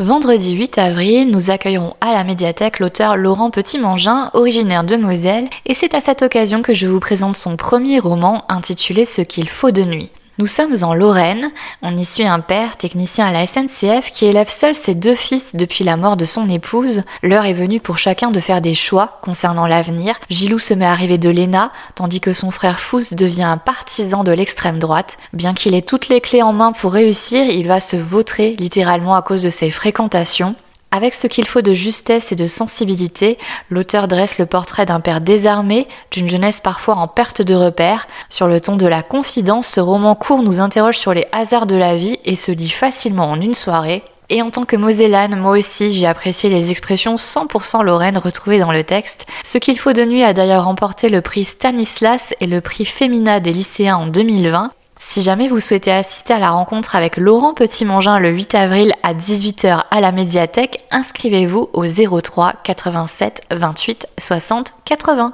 Vendredi 8 avril, nous accueillerons à la médiathèque l'auteur Laurent Petit-Mangin, originaire de Moselle, et c'est à cette occasion que je vous présente son premier roman intitulé Ce qu'il faut de nuit. Nous sommes en Lorraine, on y suit un père, technicien à la SNCF, qui élève seul ses deux fils depuis la mort de son épouse. L'heure est venue pour chacun de faire des choix concernant l'avenir. Gilou se met à arriver de l'ENA, tandis que son frère Fous devient un partisan de l'extrême droite. Bien qu'il ait toutes les clés en main pour réussir, il va se vautrer littéralement à cause de ses fréquentations. Avec ce qu'il faut de justesse et de sensibilité, l'auteur dresse le portrait d'un père désarmé, d'une jeunesse parfois en perte de repères. Sur le ton de la confidence, ce roman court nous interroge sur les hasards de la vie et se lit facilement en une soirée. Et en tant que Mosellane, moi aussi, j'ai apprécié les expressions 100% lorraines retrouvées dans le texte. Ce qu'il faut de nuit a d'ailleurs remporté le prix Stanislas et le prix Femina des lycéens en 2020. Si jamais vous souhaitez assister à la rencontre avec Laurent Petit-Mangin le 8 avril à 18h à la médiathèque, inscrivez-vous au 03 87 28 60 80.